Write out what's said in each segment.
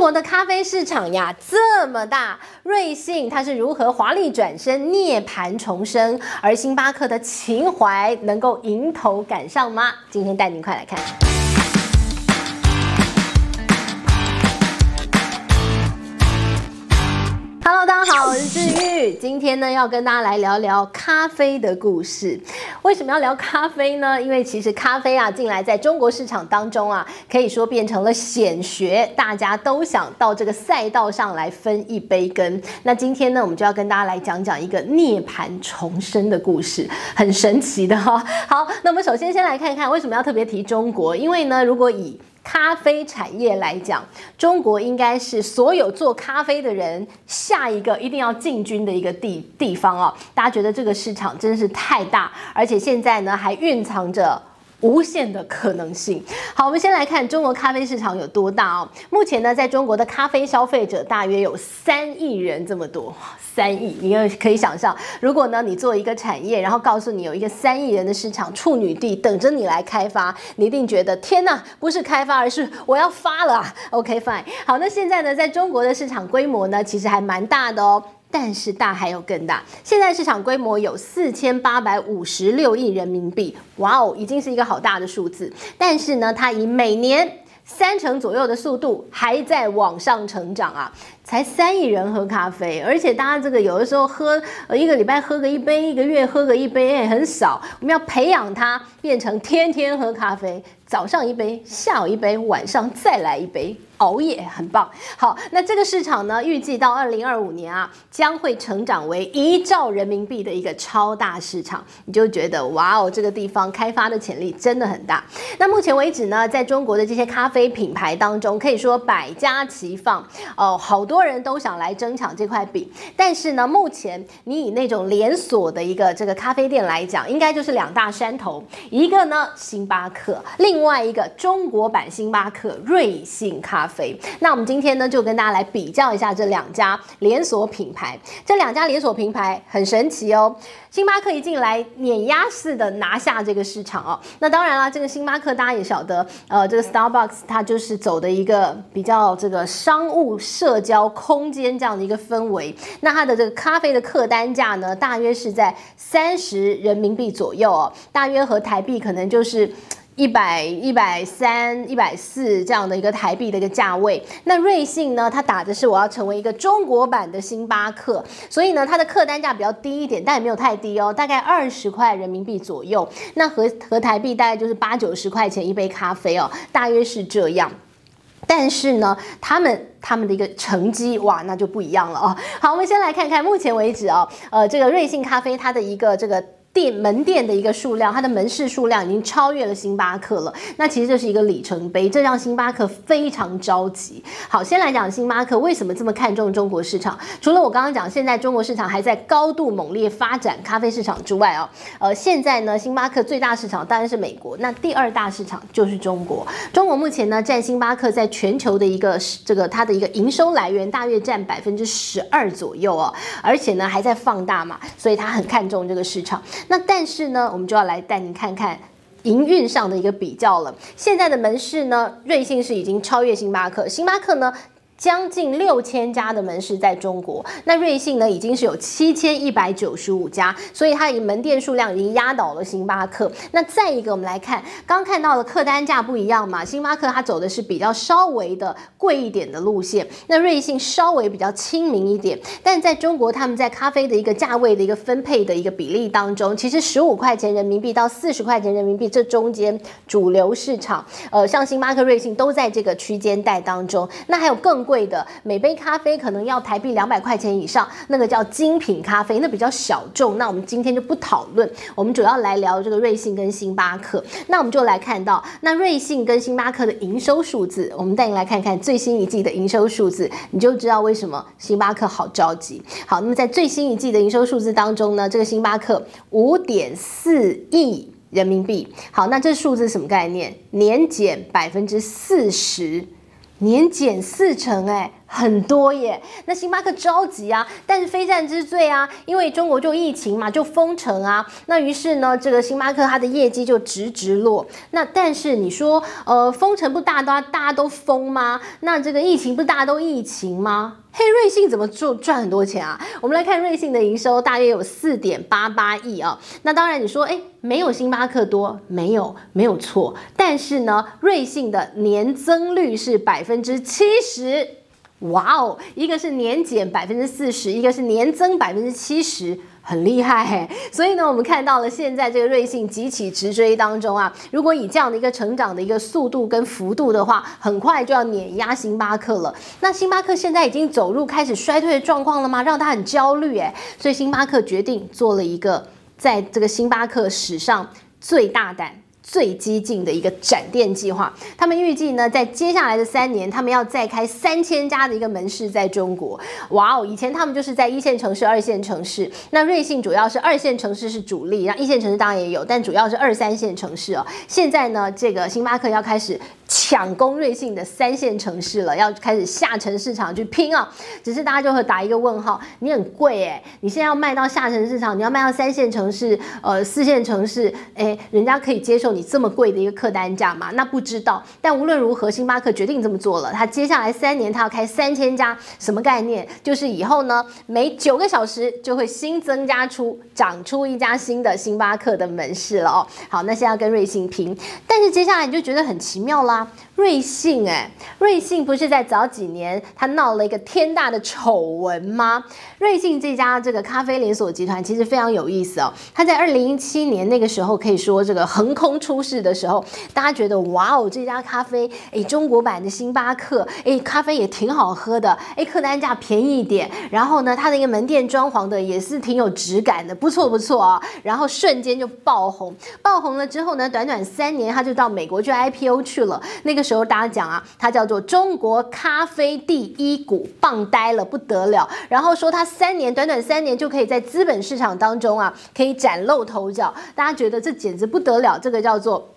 国的咖啡市场呀这么大，瑞幸它是如何华丽转身、涅槃重生，而星巴克的情怀能够迎头赶上吗？今天带您快来看。今天呢，要跟大家来聊聊咖啡的故事。为什么要聊咖啡呢？因为其实咖啡啊，近来在中国市场当中啊，可以说变成了显学，大家都想到这个赛道上来分一杯羹。那今天呢，我们就要跟大家来讲讲一个涅槃重生的故事，很神奇的哈、好，那我们首先先来看一看为什么要特别提中国，因为呢，如果以咖啡产业来讲，中国应该是所有做咖啡的人下一个一定要进军的一个地地方哦。大家觉得这个市场真是太大，而且现在呢还蕴藏着无限的可能性。好，我们先来看中国咖啡市场有多大哦。目前呢，在中国的咖啡消费者大约有三亿人这么多。三亿，你也可以想象，如果呢，你做一个产业，然后告诉你有一个三亿人的市场处女地等着你来开发，你一定觉得天哪，不是开发，而是我要发了啊。OK fine，好，那现在呢，在中国的市场规模呢，其实还蛮大的哦，但是大还有更大，现在市场规模有四千八百五十六亿人民币，哇哦，已经是一个好大的数字，但是呢，它以每年三成左右的速度还在往上成长啊。才三亿人喝咖啡，而且大家这个有的时候喝，呃，一个礼拜喝个一杯，一个月喝个一杯，哎，很少。我们要培养它变成天天喝咖啡，早上一杯，下午一杯，晚上再来一杯，熬夜很棒。好，那这个市场呢，预计到二零二五年啊，将会成长为一兆人民币的一个超大市场。你就觉得哇哦，这个地方开发的潜力真的很大。那目前为止呢，在中国的这些咖啡品牌当中，可以说百家齐放哦，好多。人都想来争抢这块饼，但是呢，目前你以那种连锁的一个这个咖啡店来讲，应该就是两大山头，一个呢星巴克，另外一个中国版星巴克瑞幸咖啡。那我们今天呢，就跟大家来比较一下这两家连锁品牌。这两家连锁品牌很神奇哦。星巴克一进来，碾压式的拿下这个市场哦。那当然啦，这个星巴克大家也晓得，呃，这个 Starbucks 它就是走的一个比较这个商务社交。空间这样的一个氛围，那它的这个咖啡的客单价呢，大约是在三十人民币左右哦，大约和台币可能就是一百、一百三、一百四这样的一个台币的一个价位。那瑞幸呢，它打的是我要成为一个中国版的星巴克，所以呢，它的客单价比较低一点，但也没有太低哦，大概二十块人民币左右。那和和台币大概就是八九十块钱一杯咖啡哦，大约是这样。但是呢，他们他们的一个成绩哇，那就不一样了哦。好，我们先来看看目前为止哦，呃，这个瑞幸咖啡它的一个这个。店门店的一个数量，它的门市数量已经超越了星巴克了。那其实这是一个里程碑，这让星巴克非常着急。好，先来讲星巴克为什么这么看重中国市场。除了我刚刚讲，现在中国市场还在高度猛烈发展咖啡市场之外哦，呃，现在呢，星巴克最大市场当然是美国，那第二大市场就是中国。中国目前呢，占星巴克在全球的一个这个它的一个营收来源大约占百分之十二左右哦，而且呢还在放大嘛，所以它很看重这个市场。那但是呢，我们就要来带您看看营运上的一个比较了。现在的门市呢，瑞幸是已经超越星巴克，星巴克呢，将近六千家的门市在中国，那瑞幸呢已经是有七千一百九十五家，所以它以门店数量已经压倒了星巴克。那再一个，我们来看刚看到的客单价不一样嘛，星巴克它走的是比较稍微的贵一点的路线，那瑞幸稍微比较亲民一点。但在中国，他们在咖啡的一个价位的一个分配的一个比例当中，其实十五块钱人民币到四十块钱人民币这中间主流市场，呃，像星巴克、瑞幸都在这个区间带当中。那还有更贵的每杯咖啡可能要台币两百块钱以上，那个叫精品咖啡，那比较小众。那我们今天就不讨论，我们主要来聊这个瑞幸跟星巴克。那我们就来看到，那瑞幸跟星巴克的营收数字，我们带你来看看最新一季的营收数字，你就知道为什么星巴克好着急。好，那么在最新一季的营收数字当中呢，这个星巴克五点四亿人民币。好，那这数字什么概念？年减百分之四十。年减四成，哎，很多耶，那星巴克着急啊，但是非战之罪啊，因为中国就疫情嘛，就封城啊，那于是呢，这个星巴克它的业绩就直直落。那但是你说，呃，封城不大家大家都封吗？那这个疫情不大家都疫情吗？嘿，瑞幸怎么赚赚很多钱啊？我们来看瑞幸的营收大约有四点八八亿啊。那当然你说，诶，没有星巴克多，没有没有错，但是呢，瑞幸的年增率是百分之七十。哇哦，一个是年减百分之四十，一个是年增百分之七十，很厉害。所以呢，我们看到了现在这个瑞幸急起直追当中啊，如果以这样的一个成长的一个速度跟幅度的话，很快就要碾压星巴克了。那星巴克现在已经走入开始衰退的状况了吗？让他很焦虑哎。所以星巴克决定做了一个在这个星巴克史上最大胆。最激进的一个展店计划，他们预计呢，在接下来的三年，他们要再开三千家的一个门市在中国。哇哦，以前他们就是在一线城市、二线城市，那瑞幸主要是二线城市是主力，然后一线城市当然也有，但主要是二三线城市哦。现在呢，这个星巴克要开始。抢攻瑞幸的三线城市了，要开始下沉市场去拼啊！只是大家就会打一个问号，你很贵哎，你现在要卖到下沉市场，你要卖到三线城市、呃四线城市，诶，人家可以接受你这么贵的一个客单价吗？那不知道。但无论如何，星巴克决定这么做了，他接下来三年他要开三千家，什么概念？就是以后呢，每九个小时就会新增加出长出一家新的星巴克的门市了哦。好，那现在要跟瑞幸拼，但是接下来你就觉得很奇妙啦。瑞幸哎，瑞幸不是在早几年他闹了一个天大的丑闻吗？瑞幸这家这个咖啡连锁集团其实非常有意思哦。他在二零一七年那个时候可以说这个横空出世的时候，大家觉得哇哦，这家咖啡哎，中国版的星巴克哎，咖啡也挺好喝的哎，客单价便宜一点，然后呢，他的一个门店装潢的也是挺有质感的，不错不错啊。然后瞬间就爆红，爆红了之后呢，短短三年他就到美国去 IPO 去了，那个时候大家讲啊，它叫做中国咖啡第一股，棒呆了不得了。然后说它三年，短短三年就可以在资本市场当中啊，可以崭露头角。大家觉得这简直不得了，这个叫做。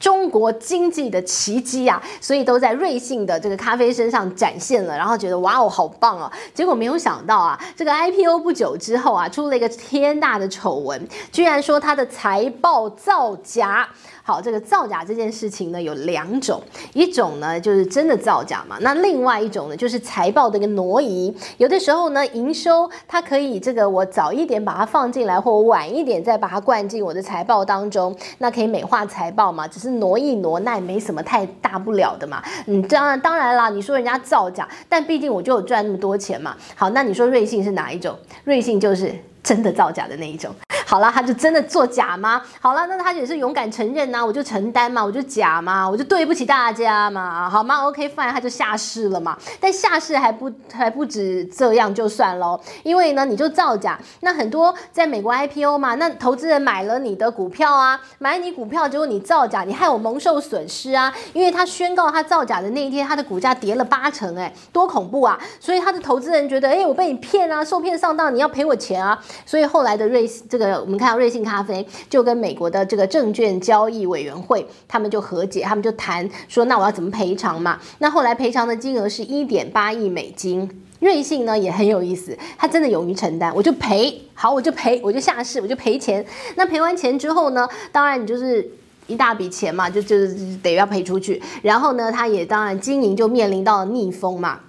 中国经济的奇迹啊，所以都在瑞幸的这个咖啡身上展现了，然后觉得哇哦，好棒哦！结果没有想到啊，这个 IPO 不久之后啊，出了一个天大的丑闻，居然说它的财报造假。好，这个造假这件事情呢，有两种，一种呢就是真的造假嘛，那另外一种呢就是财报的一个挪移。有的时候呢，营收它可以这个我早一点把它放进来，或我晚一点再把它灌进我的财报当中，那可以美化财报嘛，只是挪一挪，那也没什么太大不了的嘛。嗯，当然当然啦，你说人家造假，但毕竟我就有赚那么多钱嘛。好，那你说瑞幸是哪一种？瑞幸就是真的造假的那一种。好了，他就真的作假吗？好了，那他也是勇敢承认呐、啊，我就承担嘛，我就假嘛，我就对不起大家嘛，好吗？OK fine，他就下市了嘛。但下市还不还不止这样就算喽，因为呢，你就造假，那很多在美国 IPO 嘛，那投资人买了你的股票啊，买你股票，结果你造假，你害我蒙受损失啊，因为他宣告他造假的那一天，他的股价跌了八成，哎，多恐怖啊！所以他的投资人觉得，哎，我被你骗啊，受骗上当，你要赔我钱啊，所以后来的瑞这个。我们看到瑞幸咖啡就跟美国的这个证券交易委员会，他们就和解，他们就谈说，那我要怎么赔偿嘛？那后来赔偿的金额是一点八亿美金。瑞幸呢也很有意思，他真的勇于承担，我就赔，好，我就赔，我就下市，我就赔钱。那赔完钱之后呢，当然你就是一大笔钱嘛，就就是得要赔出去。然后呢，他也当然经营就面临到了逆风嘛。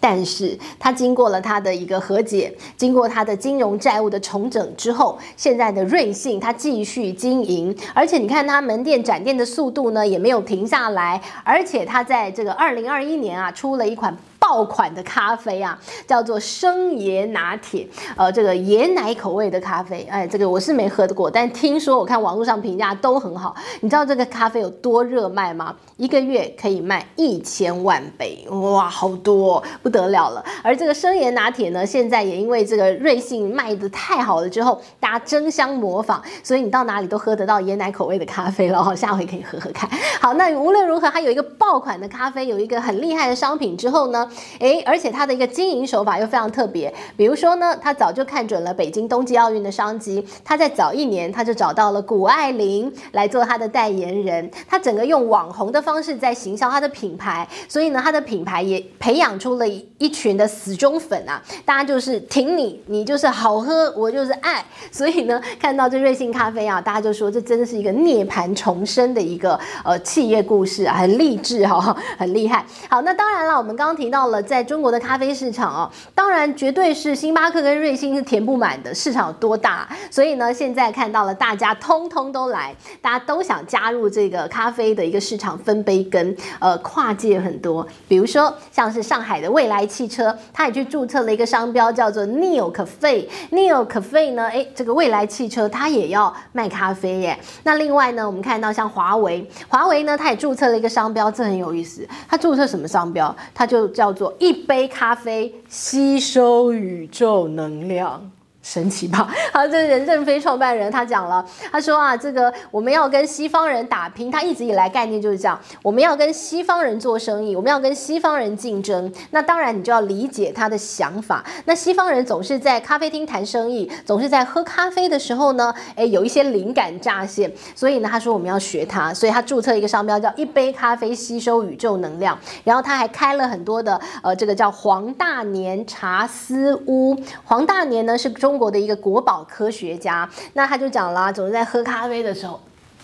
但是他经过了他的一个和解，经过他的金融债务的重整之后，现在的瑞幸他继续经营，而且你看他门店展店的速度呢也没有停下来，而且他在这个二零二一年啊出了一款。爆款的咖啡啊，叫做生椰拿铁，呃，这个椰奶口味的咖啡，哎，这个我是没喝过，但听说我看网络上评价都很好。你知道这个咖啡有多热卖吗？一个月可以卖一千万杯，哇，好多，不得了了。而这个生椰拿铁呢，现在也因为这个瑞幸卖得太好了之后，大家争相模仿，所以你到哪里都喝得到椰奶口味的咖啡了。下回可以喝喝看。好，那无论如何，它有一个爆款的咖啡，有一个很厉害的商品之后呢，诶，而且它的一个经营手法又非常特别。比如说呢，他早就看准了北京冬季奥运的商机，他在早一年他就找到了谷爱凌来做他的代言人，他整个用网红的方式在行销他的品牌，所以呢，他的品牌也培养出了一群的死忠粉啊，大家就是挺你，你就是好喝，我就是爱。所以呢，看到这瑞幸咖啡啊，大家就说这真的是一个涅槃重生的一个呃企业故事啊，很励志哈、哦，很厉害。好，那当然了，我们刚刚提到在中国的咖啡市场哦，当然绝对是星巴克跟瑞幸是填不满的，市场有多大？所以呢，现在看到了大家通通都来，大家都想加入这个咖啡的一个市场分杯羹，呃，跨界很多，比如说像是上海的未来汽车，它也去注册了一个商标叫做 Neo Cafe，Neo Cafe 呢，诶，这个未来汽车它也要卖咖啡耶。那另外呢，我们看到像华为，华为呢，它也注册了一个商标，这很有意思，它注册什么商标？它就叫叫做一杯咖啡吸收宇宙能量。神奇吧？好，这个任正非创办人他讲了，他说啊，这个我们要跟西方人打拼，他一直以来概念就是这样，我们要跟西方人做生意，我们要跟西方人竞争。那当然，你就要理解他的想法。那西方人总是在咖啡厅谈生意，总是在喝咖啡的时候呢，诶，有一些灵感乍现。所以呢，他说我们要学他，所以他注册一个商标叫“一杯咖啡吸收宇宙能量”。然后他还开了很多的呃，这个叫黄大年茶思屋。黄大年呢是中。中国的一个国宝科学家，那他就讲了，总是在喝咖啡的时候，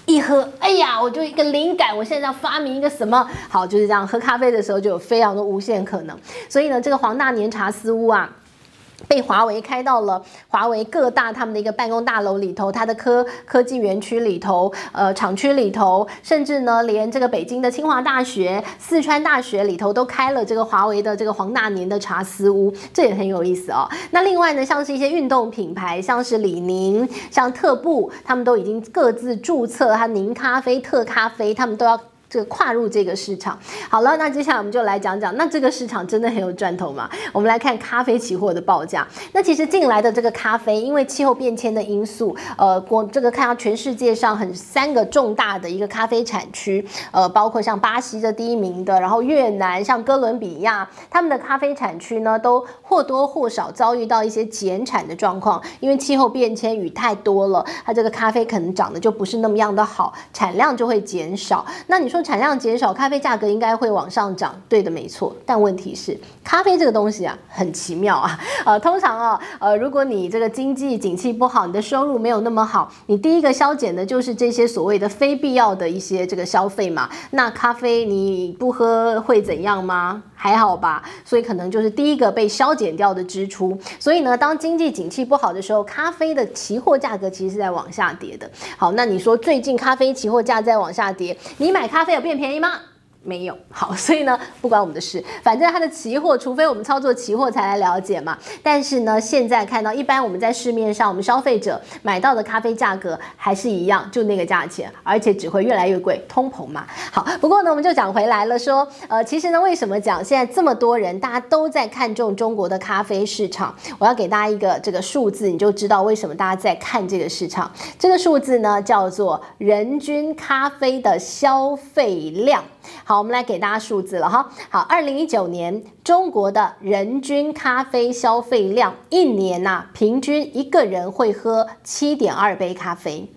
一喝，哎呀，我就一个灵感，我现在要发明一个什么，好，就是这样，喝咖啡的时候就有非常多无限可能。所以呢，这个黄大年茶思屋啊。被华为开到了华为各大他们的一个办公大楼里头，它的科科技园区里头，呃，厂区里头，甚至呢，连这个北京的清华大学、四川大学里头都开了这个华为的这个黄大年的茶思屋，这也很有意思哦。那另外呢，像是一些运动品牌，像是李宁、像特步，他们都已经各自注册它宁咖啡、特咖啡，他们都要。这个跨入这个市场，好了，那接下来我们就来讲讲，那这个市场真的很有赚头吗？我们来看咖啡期货的报价。那其实进来的这个咖啡，因为气候变迁的因素，呃，国这个看到全世界上很三个重大的一个咖啡产区，呃，包括像巴西的第一名的，然后越南、像哥伦比亚，他们的咖啡产区呢，都或多或少遭遇到一些减产的状况，因为气候变迁，雨太多了，它这个咖啡可能长得就不是那么样的好，产量就会减少。那你说？产量减少，咖啡价格应该会往上涨，对的，没错。但问题是，咖啡这个东西啊，很奇妙啊。呃，通常啊，呃，如果你这个经济景气不好，你的收入没有那么好，你第一个削减的就是这些所谓的非必要的一些这个消费嘛。那咖啡你不喝会怎样吗？还好吧。所以可能就是第一个被削减掉的支出。所以呢，当经济景气不好的时候，咖啡的期货价格其实是在往下跌的。好，那你说最近咖啡期货价在往下跌，你买咖啡有变便宜吗？没有。好，所以呢，不关我们的事，反正它的期货，除非我们操作期货才来了解嘛。但是呢，现在看到一般我们在市面上，我们消费者买到的咖啡价格还是一样，就那个价钱，而且只会越来越贵，通膨嘛。好，不过呢，我们就讲回来了，说，呃，其实呢，为什么讲现在这么多人，大家都在看中中国的咖啡市场？我要给大家一个这个数字，你就知道为什么大家在看这个市场。这个数字呢，叫做人均咖啡的消费量。好，我们来给大家数字了哈。好，二零一九年中国的人均咖啡消费量，一年呐、平均一个人会喝七点二杯咖啡。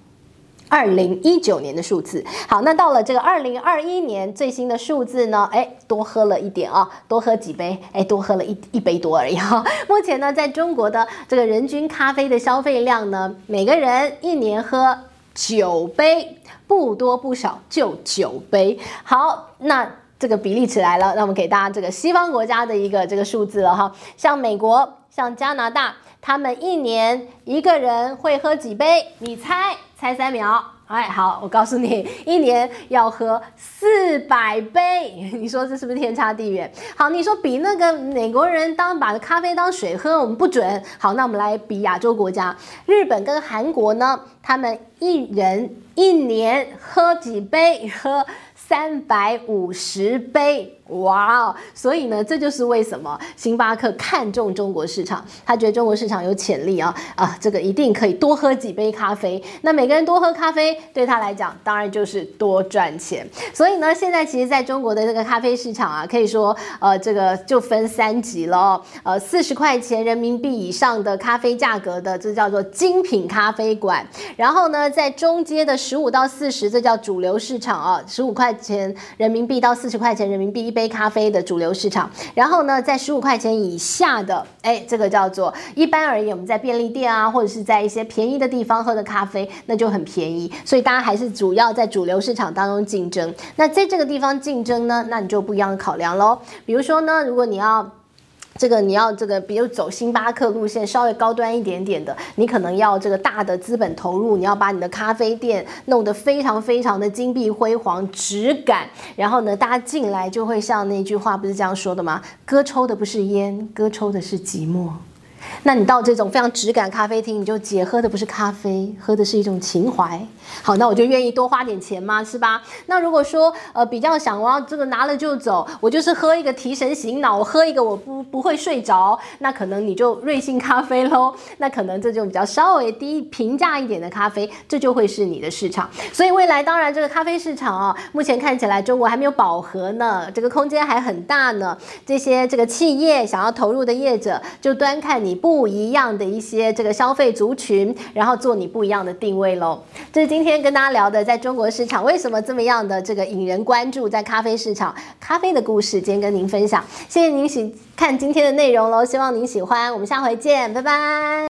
二零一九年的数字。好，那到了这个二零二一年最新的数字呢？哎，多喝了一点啊，多喝几杯，哎，多喝了一一杯多而已哈。目前呢，在中国的这个人均咖啡的消费量呢，每个人一年喝九杯。不多不少，就九杯。好，那这个比例起来了，那我们给大家这个西方国家的一个这个数字了哈。像美国，像加拿大，他们一年一个人会喝几杯？你猜，猜三秒。哎，好，我告诉你，一年要喝四百杯，你说这是不是天差地远？好，你说比那个美国人当把咖啡当水喝，我们不准。好，那我们来比亚洲国家，日本跟韩国呢，他们一人一年喝几杯？喝三百五十杯。哇哦！所以呢，这就是为什么星巴克看中中国市场，他觉得中国市场有潜力啊啊，这个一定可以多喝几杯咖啡。那每个人多喝咖啡，对他来讲，当然就是多赚钱。所以呢，现在其实在中国的这个咖啡市场啊，可以说呃，这个就分三级了哦。呃，四十块钱人民币以上的咖啡价格的，这叫做精品咖啡馆。然后呢，在中阶的十五到四十，这叫主流市场啊，十五块钱人民币到四十块钱人民币一杯。杯咖啡的主流市场，然后呢，在十五块钱以下的，哎，这个叫做一般而言，我们在便利店啊，或者是在一些便宜的地方喝的咖啡，那就很便宜。所以大家还是主要在主流市场当中竞争。那在这个地方竞争呢，那你就不一样考量喽。比如说呢，如果你要。这个你要这个，比如走星巴克路线，稍微高端一点点的，你可能要这个大的资本投入，你要把你的咖啡店弄得非常非常的金碧辉煌、质感，然后呢，大家进来就会像那句话不是这样说的吗？哥抽的不是烟，哥抽的是寂寞。那你到这种非常质感咖啡厅，你就姐喝的不是咖啡，喝的是一种情怀。好，那我就愿意多花点钱嘛，是吧？那如果说呃比较想我要这个拿了就走，我就是喝一个提神醒脑，我喝一个我不不会睡着，那可能你就瑞幸咖啡喽。那可能这就比较稍微低平价一点的咖啡，这就会是你的市场。所以未来当然这个咖啡市场啊，目前看起来中国还没有饱和呢，这个空间还很大呢。这些这个企业想要投入的业者，就端看你不一样的一些这个消费族群，然后做你不一样的定位喽。这是今天跟大家聊的，在中国市场为什么这么样的这个引人关注，在咖啡市场咖啡的故事，今天跟您分享。谢谢您喜看今天的内容喽，希望您喜欢。我们下回见，拜拜。